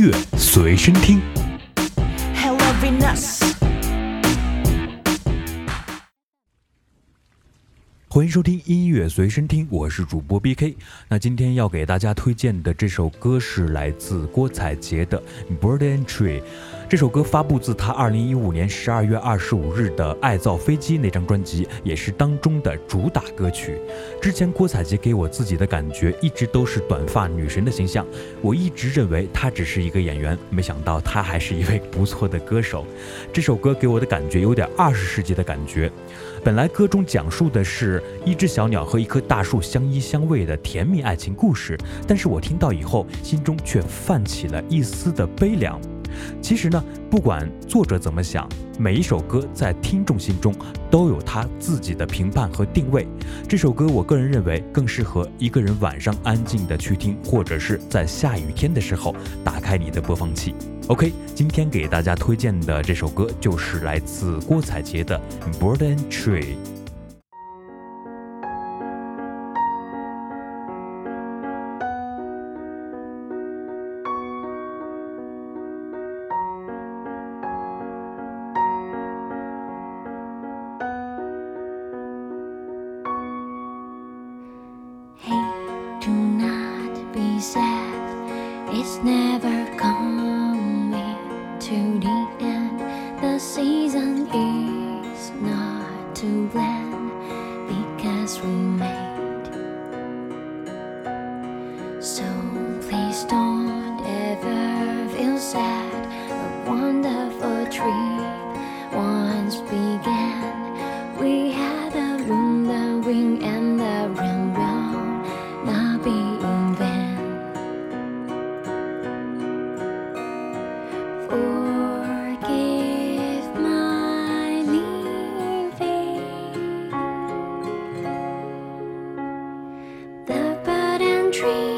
乐随身听。Hello Venus，欢迎收听音乐随身听，我是主播 BK。那今天要给大家推荐的这首歌是来自郭采洁的《Bird and Tree》。这首歌发布自她2015年12月25日的《爱造飞机》那张专辑，也是当中的主打歌曲。之前郭采洁给我自己的感觉一直都是短发女神的形象，我一直认为她只是一个演员，没想到她还是一位不错的歌手。这首歌给我的感觉有点二十世纪的感觉。本来歌中讲述的是一只小鸟和一棵大树相依相偎的甜蜜爱情故事，但是我听到以后，心中却泛起了一丝的悲凉。其实呢，不管作者怎么想，每一首歌在听众心中都有他自己的评判和定位。这首歌，我个人认为更适合一个人晚上安静的去听，或者是在下雨天的时候打开你的播放器。OK，今天给大家推荐的这首歌就是来自郭采洁的《Bird and Tree》。Sad. It's never coming to the end. The season is not to blend because we made. So please don't ever feel sad. A wonderful trip tree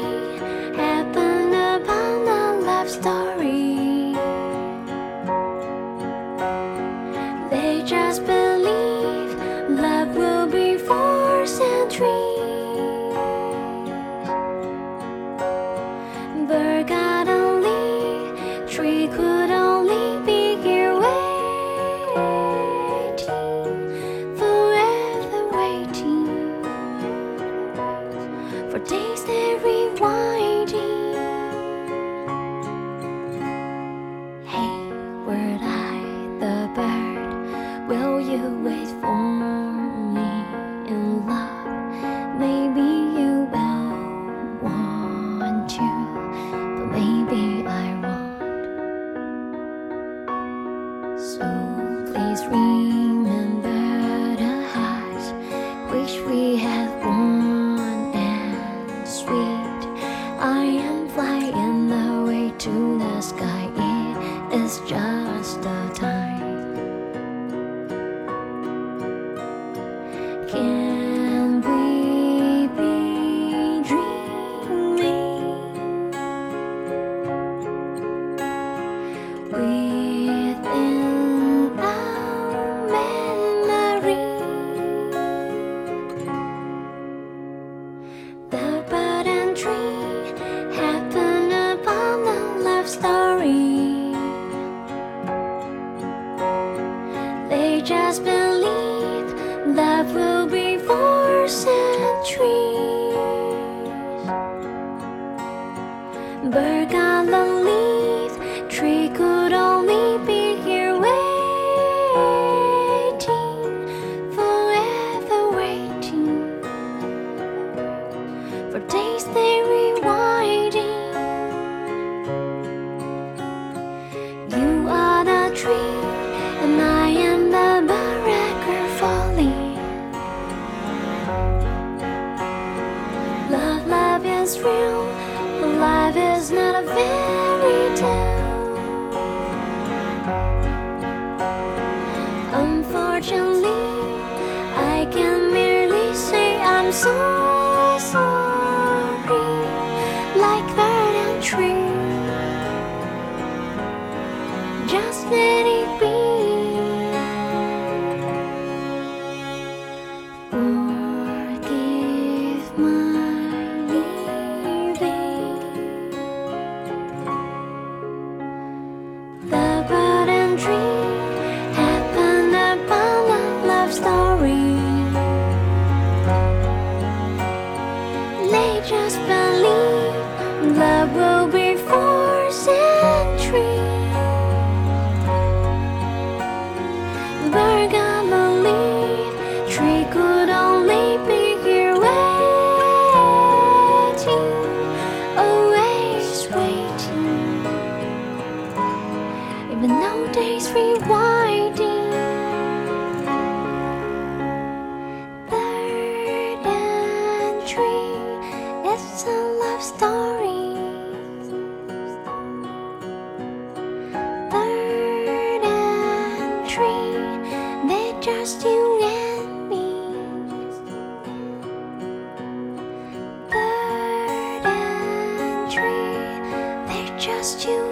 will be for centuries. Tree could only be here waiting, forever waiting. For days they trouble before century. Tree could only be here waiting, always waiting. Even now days rewinding. Just you